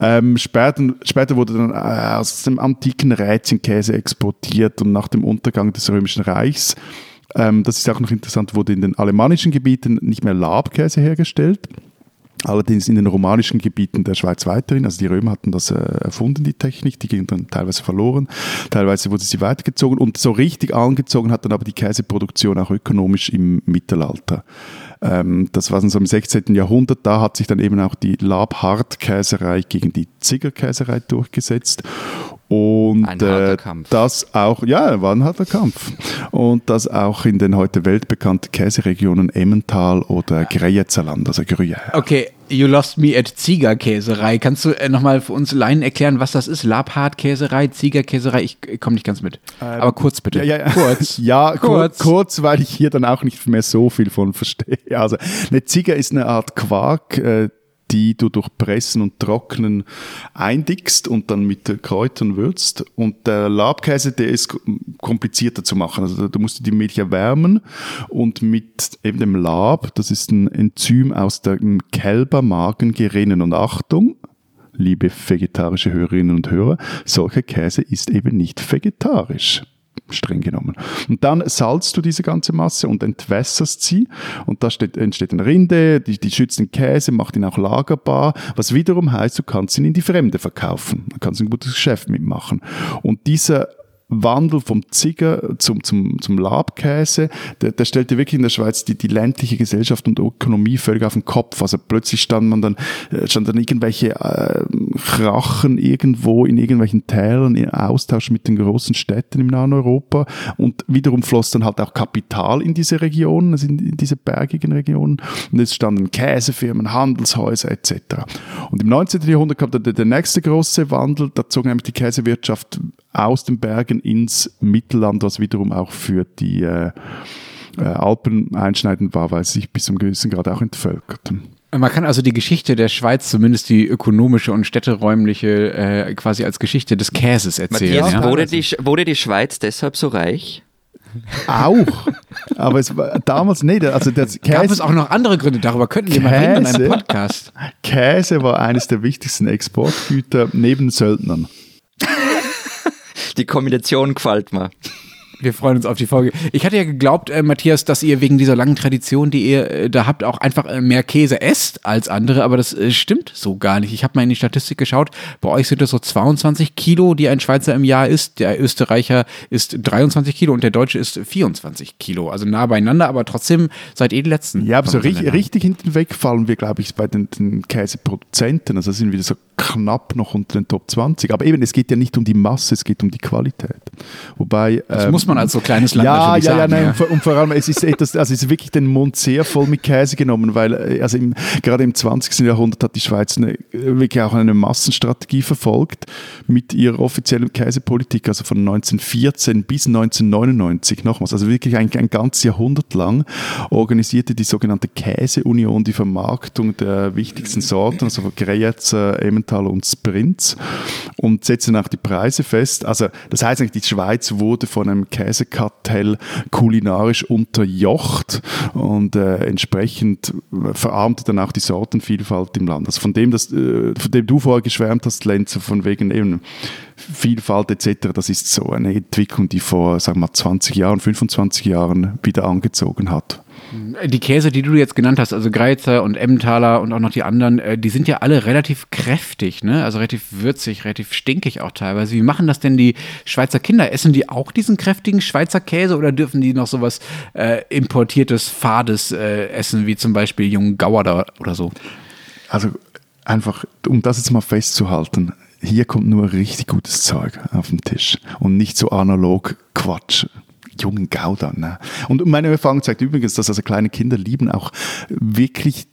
Ähm, später, später, wurde dann äh, aus dem antiken Rätchenkäse exportiert und nach dem Untergang des Römischen Reichs, ähm, das ist auch noch interessant, wurde in den alemannischen Gebieten nicht mehr Labkäse hergestellt, Allerdings in den romanischen Gebieten der Schweiz weiterhin. Also die Römer hatten das äh, erfunden, die Technik. Die ging dann teilweise verloren. Teilweise wurde sie weitergezogen. Und so richtig angezogen hat dann aber die Käseproduktion auch ökonomisch im Mittelalter. Ähm, das war dann so im 16. Jahrhundert. Da hat sich dann eben auch die Labhart-Käserei gegen die Ziggerkäserei durchgesetzt. Und ein äh, das auch, ja, war ein harter Kampf. Und das auch in den heute weltbekannten Käseregionen Emmental oder Greyezerland, also Gruyère. Okay, you lost me at Ziegerkäserei. Kannst du äh, nochmal für uns Laien erklären, was das ist? Labhart-Käserei, Ziegerkäserei? Ich, ich komme nicht ganz mit. Ähm, Aber kurz bitte. Ja, ja, kurz. ja, kurz. kurz, weil ich hier dann auch nicht mehr so viel von verstehe. Also, eine Zieger ist eine Art Quark, äh, die du durch Pressen und Trocknen eindickst und dann mit Kräutern würzt. Und der Labkäse, der ist komplizierter zu machen. Also du musst die Milch erwärmen und mit eben dem Lab, das ist ein Enzym aus dem Kälbermagen gerinnen. Und Achtung, liebe vegetarische Hörerinnen und Hörer, solcher Käse ist eben nicht vegetarisch streng genommen. Und dann salzt du diese ganze Masse und entwässerst sie und da steht, entsteht eine Rinde, die, die schützt den Käse, macht ihn auch lagerbar, was wiederum heißt, du kannst ihn in die Fremde verkaufen. Du kannst ein gutes Geschäft mitmachen. Und dieser Wandel vom Zigger zum, zum, zum Labkäse, der, der stellte wirklich in der Schweiz die, die ländliche Gesellschaft und Ökonomie völlig auf den Kopf. Also plötzlich stand man dann, äh, stand dann irgendwelche äh, Krachen irgendwo in irgendwelchen Tälern in Austausch mit den großen Städten im nahen Europa und wiederum floss dann halt auch Kapital in diese Regionen, also in, in diese bergigen Regionen und es standen Käsefirmen, Handelshäuser etc. Und im 19. Jahrhundert kam der, der nächste große Wandel, da zog nämlich die Käsewirtschaft aus den Bergen ins Mittelland, was wiederum auch für die äh, äh, Alpen einschneidend war, weil sie sich bis zum gewissen Grad auch entvölkerten. Man kann also die Geschichte der Schweiz, zumindest die ökonomische und städteräumliche, äh, quasi als Geschichte des Käses erzählen. Matthias, ja? wurde, die, wurde die Schweiz deshalb so reich? Auch. Aber es war damals nicht. Also das Käse, Gab es auch noch andere Gründe? Darüber könnten wir mal reden in einem Podcast. Käse war eines der wichtigsten Exportgüter neben Söldnern. Die Kombination gefällt mir. Wir freuen uns auf die Folge. Ich hatte ja geglaubt, äh, Matthias, dass ihr wegen dieser langen Tradition, die ihr äh, da habt, auch einfach äh, mehr Käse esst als andere, aber das äh, stimmt so gar nicht. Ich habe mal in die Statistik geschaut. Bei euch sind es so 22 Kilo, die ein Schweizer im Jahr isst. Der Österreicher isst 23 Kilo und der Deutsche isst 24 Kilo. Also nah beieinander, aber trotzdem seid ihr die Letzten. Ja, aber so richtig, richtig hinten wegfallen wir, glaube ich, bei den, den Käseproduzenten. Also sind wir so knapp noch unter den Top 20. Aber eben, es geht ja nicht um die Masse, es geht um die Qualität. Wobei. Das ähm, muss man als so kleines Land ja, ja, ja, nein, ja. Und, vor, und, vor, allem, es ist etwas, also es ist wirklich den Mund sehr voll mit Käse genommen, weil äh, also im, gerade im 20. Jahrhundert hat die Schweiz eine, wirklich auch eine Massenstrategie verfolgt mit ihrer offiziellen Käsepolitik, also von 1914 bis 1999 nochmals, also wirklich ein, ein ganzes Jahrhundert lang organisierte die sogenannte Käseunion die Vermarktung der wichtigsten Sorten, also von Greyerzer, Emmentaler und Sprints und setzte auch die Preise fest. Also das heißt eigentlich, die Schweiz wurde von einem Käse Käsekartell kulinarisch unterjocht und äh, entsprechend verarmte dann auch die Sortenvielfalt im Land. Also von dem, das, äh, von dem du vorher geschwärmt hast, Lenzer, von wegen eben Vielfalt etc., das ist so eine Entwicklung, die vor, sagen wir mal, 20 Jahren, 25 Jahren wieder angezogen hat. Die Käse, die du jetzt genannt hast, also Greizer und Emmentaler und auch noch die anderen, äh, die sind ja alle relativ kräftig, ne? Also relativ würzig, relativ stinkig auch teilweise. Wie machen das denn die Schweizer Kinder? Essen die auch diesen kräftigen Schweizer Käse oder dürfen die noch sowas äh, importiertes, fades äh, essen, wie zum Beispiel jungen Gauer oder so? Also einfach, um das jetzt mal festzuhalten, hier kommt nur richtig gutes Zeug auf den Tisch und nicht so analog Quatsch jungen Gouda. Ne? Und meine Erfahrung zeigt übrigens, dass also kleine Kinder lieben auch wirklich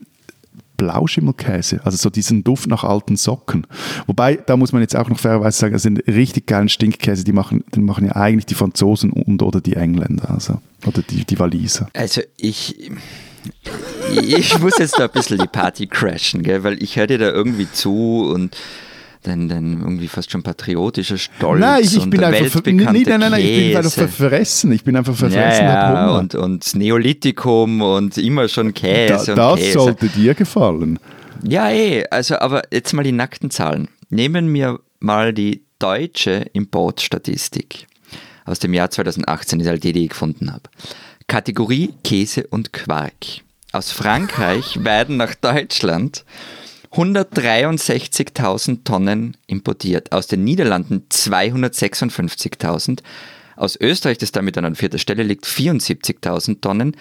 Blauschimmelkäse, also so diesen Duft nach alten Socken. Wobei, da muss man jetzt auch noch fairerweise sagen, das sind richtig geilen Stinkkäse, die machen, die machen ja eigentlich die Franzosen und oder die Engländer, also, oder die, die Waliser. Also ich, ich muss jetzt da ein bisschen die Party crashen, gell, weil ich höre dir da irgendwie zu und dein, dein irgendwie fast schon patriotischer Stolz nein, ich, ich und bin einfach nee, nein, nein, nein, ich bin einfach verfressen. Ich bin einfach verfressen. Ja, und, und Neolithikum und immer schon Käse da, das Käse. sollte dir gefallen. Ja, eh, also aber jetzt mal die nackten Zahlen. Nehmen wir mal die deutsche Importstatistik aus dem Jahr 2018, ist halt die, die ich gefunden habe. Kategorie Käse und Quark. Aus Frankreich werden nach Deutschland 163.000 Tonnen importiert, aus den Niederlanden 256.000, aus Österreich, das damit an vierter Stelle liegt, 74.000 Tonnen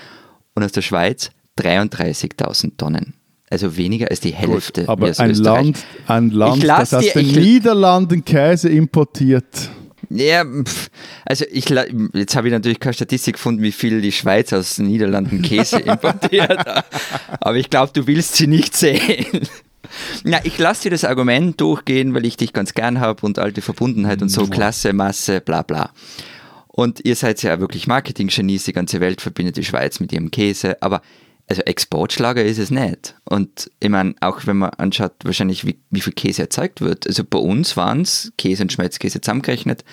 und aus der Schweiz 33.000 Tonnen. Also weniger als die Hälfte. Aber wie aus ein Österreich. Land, ein Land das aus den Niederlanden Käse importiert. Ja, also ich, jetzt habe ich natürlich keine Statistik gefunden, wie viel die Schweiz aus den Niederlanden Käse importiert. Aber ich glaube, du willst sie nicht sehen. Na, ich lasse dir das Argument durchgehen, weil ich dich ganz gern habe und alte Verbundenheit und so, Klasse, Masse, bla bla. Und ihr seid ja wirklich Marketing-Genies, die ganze Welt verbindet die Schweiz mit ihrem Käse, aber also Exportschlager ist es nicht. Und ich meine, auch wenn man anschaut, wahrscheinlich wie, wie viel Käse erzeugt wird. Also bei uns waren es Käse und Schmelzkäse zusammengerechnet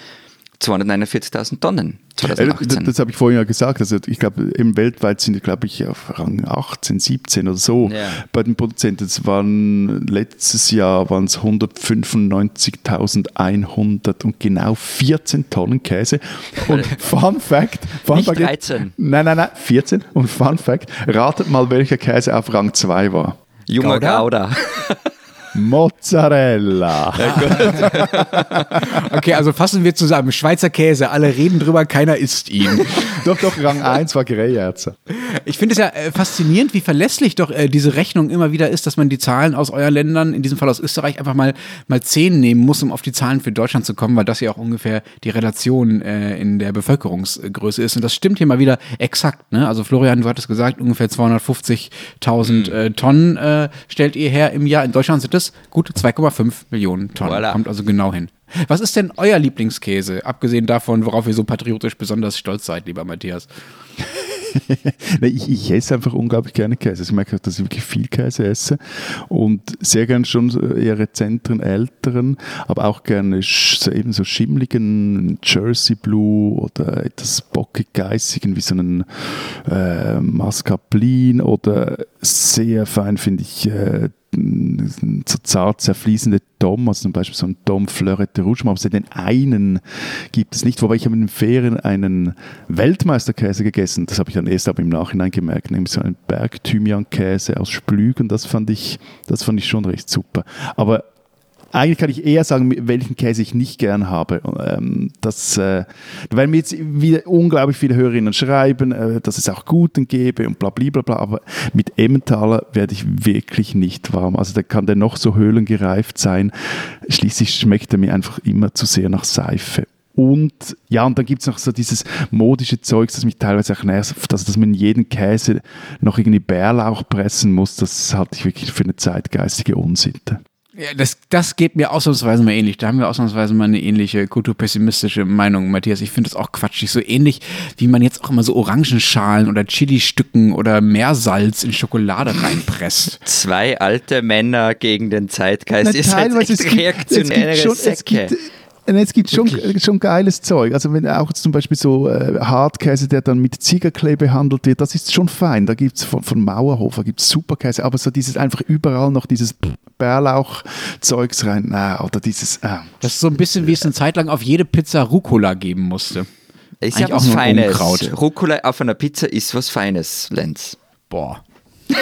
249.000 Tonnen 2018. das habe ich vorhin ja gesagt. Also ich glaube, im weltweit sind, glaube ich, auf Rang 18, 17 oder so Ja. bei den Produzenten. Es waren letztes Jahr waren es 195.100 und genau 14 Tonnen Käse. Und Fun Fact, Fun Nicht Fact 13. Nein, nein, nein, 14. Und Fun Fact, ratet mal, welcher Käse auf Rang 2 war. Junger Gouda? Gouda. Mozzarella. Okay, also fassen wir zusammen. Schweizer Käse, alle reden drüber, keiner isst ihn. doch, doch, Rang 1 war Greyerzer. Ich finde es ja äh, faszinierend, wie verlässlich doch äh, diese Rechnung immer wieder ist, dass man die Zahlen aus euren Ländern, in diesem Fall aus Österreich, einfach mal, mal 10 nehmen muss, um auf die Zahlen für Deutschland zu kommen, weil das ja auch ungefähr die Relation äh, in der Bevölkerungsgröße ist. Und das stimmt hier mal wieder exakt. Ne? Also Florian, du hattest gesagt, ungefähr 250.000 äh, Tonnen äh, stellt ihr her im Jahr. In Deutschland sind es gut 2,5 Millionen Tonnen. Voilà. Kommt also genau hin. Was ist denn euer Lieblingskäse, abgesehen davon, worauf ihr so patriotisch besonders stolz seid, lieber Matthias? Nee, ich, ich esse einfach unglaublich gerne Käse. Also Ich merke, dass ich wirklich viel Käse esse und sehr gerne schon so eher rezenteren, älteren, aber auch gerne eben so schimmligen Jersey Blue oder etwas bockig geissigen wie so einen äh, Mascarpone oder sehr fein finde ich äh, so zart zerfließende Dom, also zum Beispiel so ein Dom Fleurette Rouge, aber den einen gibt es nicht, wobei ich habe in den Ferien einen Weltmeisterkäse gegessen, das habe ich dann erst aber im Nachhinein gemerkt, nämlich so einen Berg-Thymian-Käse aus Splügen, das fand ich, das fand ich schon recht super. Aber eigentlich kann ich eher sagen, welchen Käse ich nicht gern habe. Ähm, das, äh, weil mir jetzt wieder unglaublich viele Hörerinnen schreiben, äh, dass es auch guten gäbe und bla bla bla, bla aber mit Emmentaler werde ich wirklich nicht warm. Also da kann der noch so höhlengereift sein. Schließlich schmeckt er mir einfach immer zu sehr nach Seife. Und ja, und dann gibt es noch so dieses modische Zeugs, das mich teilweise auch nervt, dass, dass man jeden Käse noch irgendwie Bärlauch pressen muss. Das halte ich wirklich für eine zeitgeistige Unsitte. Ja, das, das geht mir ausnahmsweise mal ähnlich. Da haben wir ausnahmsweise mal eine ähnliche kulturpessimistische Meinung, Matthias. Ich finde das auch quatschig. So ähnlich, wie man jetzt auch immer so Orangenschalen oder Chili-Stücken oder Meersalz in Schokolade reinpresst. Zwei alte Männer gegen den Zeitgeist. Na, seid teilweise, echt es gibt- reaktionäre es gibt schon, es Säcke. gibt, äh, es gibt schon, schon geiles Zeug. Also wenn auch zum Beispiel so äh, Hartkäse, der dann mit Ziegerklee behandelt wird, das ist schon fein. Da gibt es von, von Mauerhofer gibt's Superkäse, aber so dieses einfach überall noch dieses Bärlauch-Zeugs rein, na, oder dieses, ah. Das ist so ein bisschen, wie es eine Zeit lang auf jede Pizza Rucola geben musste. Ist ja Eigentlich auch was nur Feines. Unkraut. Rucola auf einer Pizza ist was Feines, Lenz. Boah.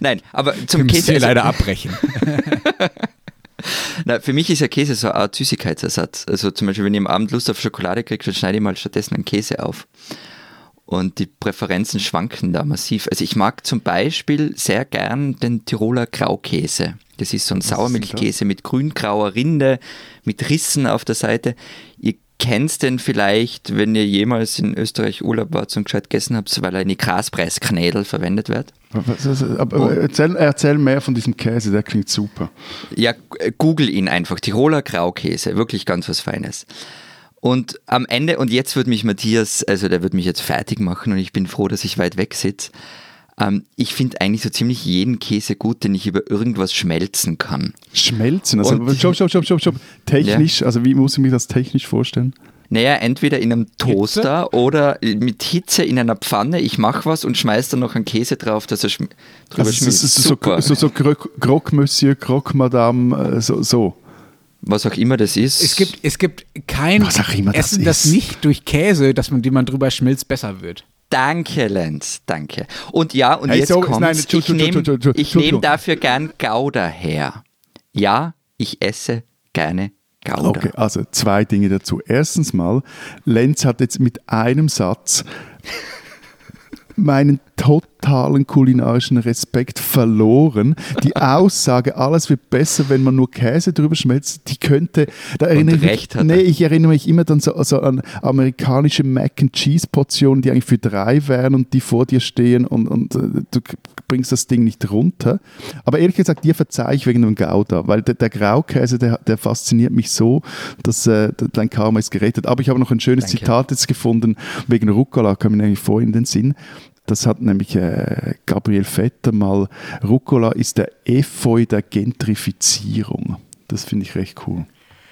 Nein, aber zum Wir müssen Käse. hier leider abbrechen. Na, für mich ist ja Käse so eine Art Süßigkeitsersatz. Also zum Beispiel, wenn ich am Abend Lust auf Schokolade kriege, dann schneide ich mal stattdessen einen Käse auf. Und die Präferenzen schwanken da massiv. Also ich mag zum Beispiel sehr gern den Tiroler Graukäse. Das ist so ein Sauermilchkäse mit grün-grauer Rinde, mit Rissen auf der Seite. Ihr kennt den vielleicht, wenn ihr jemals in Österreich Urlaub wart und gescheit gegessen habt, weil er in die Graspreisknädel verwendet wird. Was- Aber erzähl, erzähl mehr von diesem Käse, der klingt super. Ja, g- google ihn einfach. Tiroler Graukäse, wirklich ganz was Feines. Und am Ende, und jetzt wird mich Matthias, also der wird mich jetzt fertig machen und ich bin froh, dass ich weit weg sitze. Ähm, ich finde eigentlich so ziemlich jeden Käse gut, den ich über irgendwas schmelzen kann. Schmelzen, also stopp, stopp, stopp, stopp, stopp. Technisch, also wie muss ich mir das technisch vorstellen? Naja, entweder in einem Toaster oder mit Hitze in einer Pfanne. Ich mache was und schmeiß dann noch einen Käse drauf, dass er schm drüber Also es schmilzt. ist so, Super. so, so Croque Croque Monsieur, Croque Madame, äh, so. so. was auch immer das ist. Es gibt, es gibt kein Was auch immer das Essen, das ist. nicht durch Käse, dass man, den man drüber schmilzt, besser wird. Danke, Lenz, danke. Und ja, und Hey, jetzt so- kommt's. nein, ich nehme nehm dafür gern Gouda her. Ja, ich esse gerne Gouda. Okay, also zwei Dinge dazu. Erstens mal, Lenz hat jetzt mit einem Satz meinen totalen kulinarischen Respekt verloren. Die Aussage, alles wird besser, wenn man nur Käse drüber schmelzt, die könnte, da erinnere ich recht mich, hat nee, ich erinnere mich immer dann so, so an amerikanische Mac and Cheese Portionen, die eigentlich für drei wären und die vor dir stehen und, und äh, du bringst das Ding nicht runter. Aber ehrlich gesagt, dir verzeihe ich wegen dem Gouda, weil der, der Graukäse, der, der fasziniert mich so, dass äh, dein Karma ist gerettet. Aber ich habe noch ein schönes Danke. Zitat jetzt gefunden, wegen Rucola kam mir eigentlich vorhin in den Sinn. Das hat nämlich äh, Gabriel Vetter mal, Rucola ist der Efeu der Gentrifizierung. Das finde ich recht cool.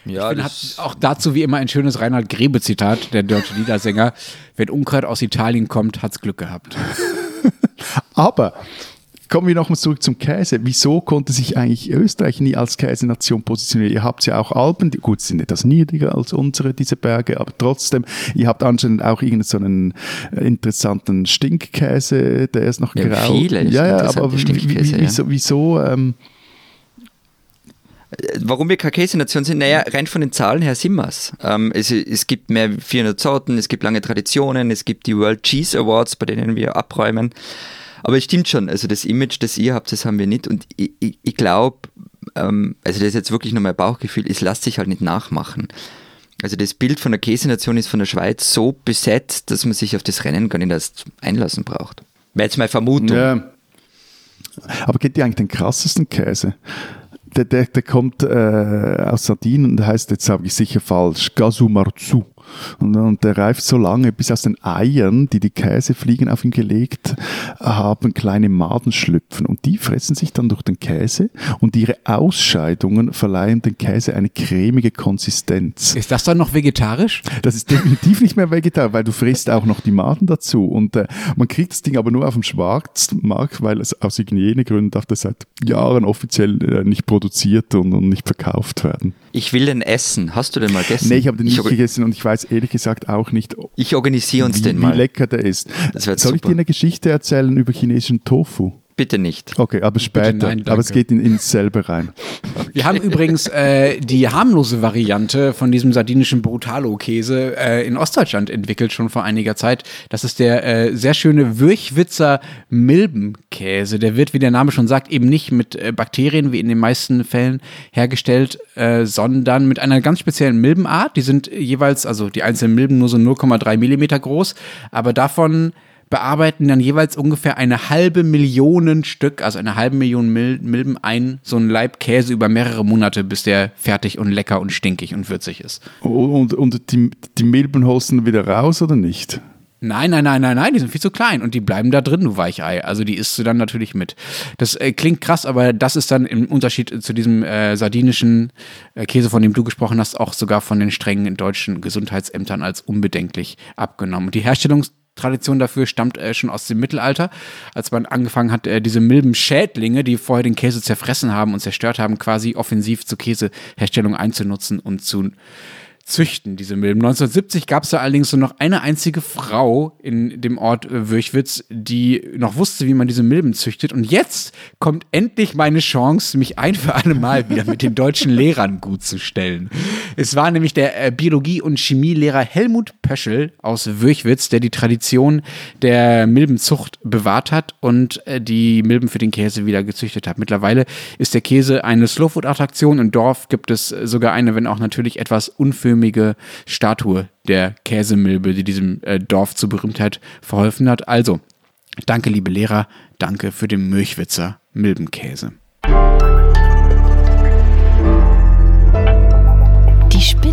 Ja, Ich bin, hat auch dazu wie immer ein schönes Reinhard Grebe-Zitat, der deutsche Liedersänger. Wenn Unkraut aus Italien kommt, hat's Glück gehabt. Aber kommen wir nochmal zurück zum Käse. Wieso konnte sich eigentlich Österreich nie als Käsenation positionieren? Ihr habt ja auch Alpen, die gut sind etwas niedriger als unsere, diese Berge, aber trotzdem, ihr habt anscheinend auch irgendeinen so einen äh, interessanten Stinkkäse, der ist noch Ja, grau. viele ja, ja, aber Stinkkäse, wieso, wieso ähm, warum wir keine Käsenation sind? Naja, rein von den Zahlen her sind wir's. Ähm, es, es gibt mehr wie 400 Sorten, es gibt lange Traditionen, es gibt die World Cheese Awards, bei denen wir abräumen. Aber es stimmt schon, also das Image, das ihr habt, das haben wir nicht. Und ich, ich, ich glaube, ähm, also das ist jetzt wirklich nur mein Bauchgefühl, es lässt sich halt nicht nachmachen. Also das Bild von der Käsenation ist von der Schweiz so besetzt, dass man sich auf das Rennen gar nicht erst einlassen braucht. Wäre jetzt meine Vermutung. Ja. Aber kennt ihr eigentlich den krassesten Käse? Der, der, der kommt äh, aus Sardinien und heißt, jetzt sage ich sicher falsch, Gasumarzu. Und, und der reift so lange, bis aus den Eiern, die die Käsefliegen auf ihn gelegt haben, kleine Maden schlüpfen. Und die fressen sich dann durch den Käse und ihre Ausscheidungen verleihen dem Käse eine cremige Konsistenz. Ist das dann noch vegetarisch? Das ist definitiv nicht mehr vegetarisch, weil du frisst auch noch die Maden dazu. Und äh, man kriegt das Ding aber nur auf dem Schwarzmarkt, weil es aus Hygienegründen darf das seit Jahren offiziell äh, nicht produziert und, und nicht verkauft werden. Ich will den essen. Hast du den mal gegessen? Nee, ich habe den nicht orga- gegessen und ich weiß ehrlich gesagt auch nicht, Ich organisiere uns wie, den wie mal. lecker der ist. Soll ich super. dir eine Geschichte erzählen über chinesischen Tofu? Bitte nicht. Okay, aber später. nein, aber es geht in, ins selbe rein. Wir haben übrigens äh, die harmlose Variante von diesem sardinischen Brutalo-Käse äh, in Ostdeutschland entwickelt, schon vor einiger Zeit. Das ist der äh, sehr schöne Würchwitzer Milbenkäse. Der wird, wie der Name schon sagt, eben nicht mit äh, Bakterien, wie in den meisten Fällen, hergestellt, äh, sondern mit einer ganz speziellen Milbenart. Die sind jeweils, also die einzelnen Milben nur so 0,3 Millimeter groß, aber davon bearbeiten dann jeweils ungefähr eine halbe Million Stück, also eine halbe Million Mil Milben ein, so ein Laib Käse über mehrere Monate, bis der fertig und lecker und stinkig und würzig ist. Und, und die, die Milben holst du wieder raus oder nicht? Nein, nein, nein, nein, nein, die sind viel zu klein und die bleiben da drin, du Weichei. Also die isst du dann natürlich mit. Das äh, klingt krass, aber das ist dann im Unterschied zu diesem äh, sardinischen äh, Käse, von dem du gesprochen hast, auch sogar von den strengen deutschen Gesundheitsämtern als unbedenklich abgenommen. Und die Herstellungstradition dafür stammt äh, schon aus dem Mittelalter, als man angefangen hat, äh, diese Milbenschädlinge, die vorher den Käse zerfressen haben und zerstört haben, quasi offensiv zur Käseherstellung einzunutzen und zu züchten, diese Milben. 1970 gab es da allerdings nur noch eine einzige Frau in dem Ort äh, Würchwitz, die noch wusste, wie man diese Milben züchtet. Und jetzt kommt endlich meine Chance, mich ein für alle Mal wieder mit den deutschen Lehrern gut zu stellen. Es war nämlich der äh, Biologie- und Chemielehrer Helmut Pöschel aus Würchwitz, der die Tradition der Milbenzucht bewahrt hat und äh, die Milben für den Käse wieder gezüchtet hat. Mittlerweile ist der Käse eine Slowfood-Attraktion. Im Dorf gibt es sogar eine, wenn auch natürlich etwas unförmige farbförmige Statue der Käsemilbe, die diesem äh, Dorf zur Berühmtheit verholfen hat. Also, danke, liebe Lehrer, danke für den Milchwitzer Milbenkäse.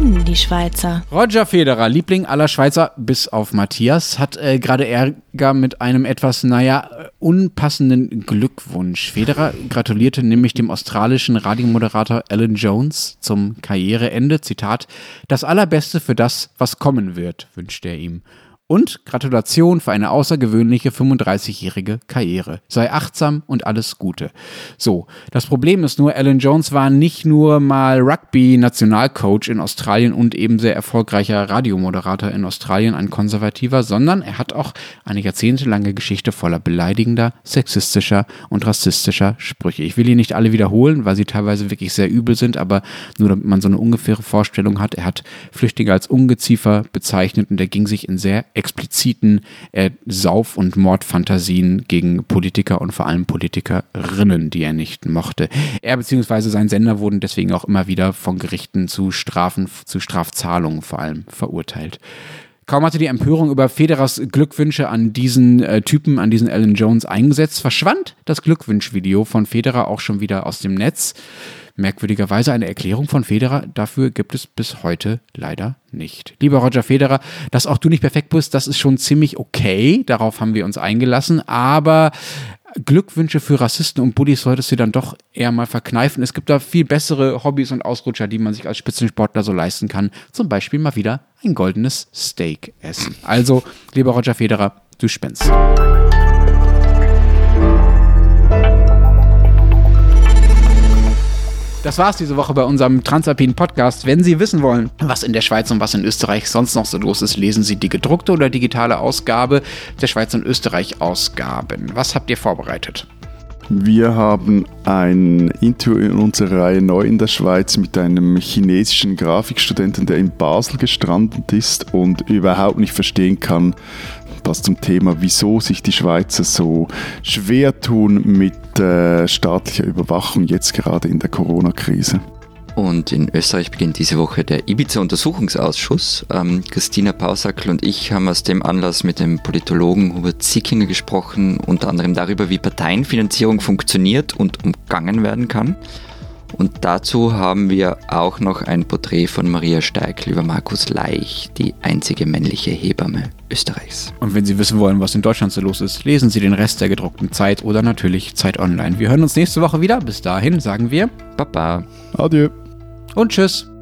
Spinnen, die Schweizer. Roger Federer, Liebling aller Schweizer, bis auf Matthias, hat äh, gerade Ärger mit einem etwas, naja, unpassenden Glückwunsch. Federer gratulierte nämlich dem australischen Radiomoderator Alan Jones zum Karriereende. Zitat: Das Allerbeste für das, was kommen wird, wünscht er ihm. Und Gratulation für eine außergewöhnliche 35-jährige Karriere. Sei achtsam und alles Gute. So, das Problem ist nur, Alan Jones war nicht nur mal Rugby-Nationalcoach in Australien und eben sehr erfolgreicher Radiomoderator in Australien, ein Konservativer, sondern er hat auch eine jahrzehntelange Geschichte voller beleidigender, sexistischer und rassistischer Sprüche. Ich will hier nicht alle wiederholen, weil sie teilweise wirklich sehr übel sind, aber nur damit man so eine ungefähre Vorstellung hat. Er hat Flüchtlinge als Ungeziefer bezeichnet und er ging sich in sehr expliziten äh, Sauf- und Mordfantasien gegen Politiker und vor allem Politikerinnen, die er nicht mochte. Er bzw. sein Sender wurden deswegen auch immer wieder von Gerichten zu Strafen, zu Strafzahlungen vor allem verurteilt. Kaum hatte die Empörung über Federers Glückwünsche an diesen äh, Typen, an diesen Alan Jones eingesetzt, verschwand das Glückwünschvideo von Federer auch schon wieder aus dem Netz. Merkwürdigerweise eine Erklärung von Federer dafür gibt es bis heute leider nicht. Lieber Roger Federer, dass auch du nicht perfekt bist, das ist schon ziemlich okay. Darauf haben wir uns eingelassen. Aber Glückwünsche für Rassisten und Bullies solltest du dann doch eher mal verkneifen. Es gibt da viel bessere Hobbys und Ausrutscher, die man sich als Spitzensportler so leisten kann. Zum Beispiel mal wieder ein goldenes Steak essen. Also, lieber Roger Federer, du spinnst. Das war's diese Woche bei unserem Transalpinen Podcast. Wenn Sie wissen wollen, was in der Schweiz und was in Österreich sonst noch so los ist, lesen Sie die gedruckte oder digitale Ausgabe der Schweiz und Österreich Ausgaben. Was habt ihr vorbereitet? Wir haben ein Interview in unserer Reihe Neu in der Schweiz mit einem chinesischen Grafikstudenten, der in Basel gestrandet ist und überhaupt nicht verstehen kann, was zum Thema, wieso sich die Schweizer so schwer tun mit äh, staatlicher Überwachung jetzt gerade in der Corona-Krise. Und in Österreich beginnt diese Woche der Ibiza-Untersuchungsausschuss. Ähm, Christina Pausackel und ich haben aus dem Anlass mit dem Politologen Hubert Zickinger gesprochen, unter anderem darüber, wie Parteienfinanzierung funktioniert und umgangen werden kann. Und dazu haben wir auch noch ein Porträt von Maria Steig über Markus Leich, die einzige männliche Hebamme Österreichs. Und wenn Sie wissen wollen, was in Deutschland so los ist, lesen Sie den Rest der gedruckten Zeit oder natürlich Zeit Online. Wir hören uns nächste Woche wieder. Bis dahin sagen wir Baba. Adieu. Und tschüss.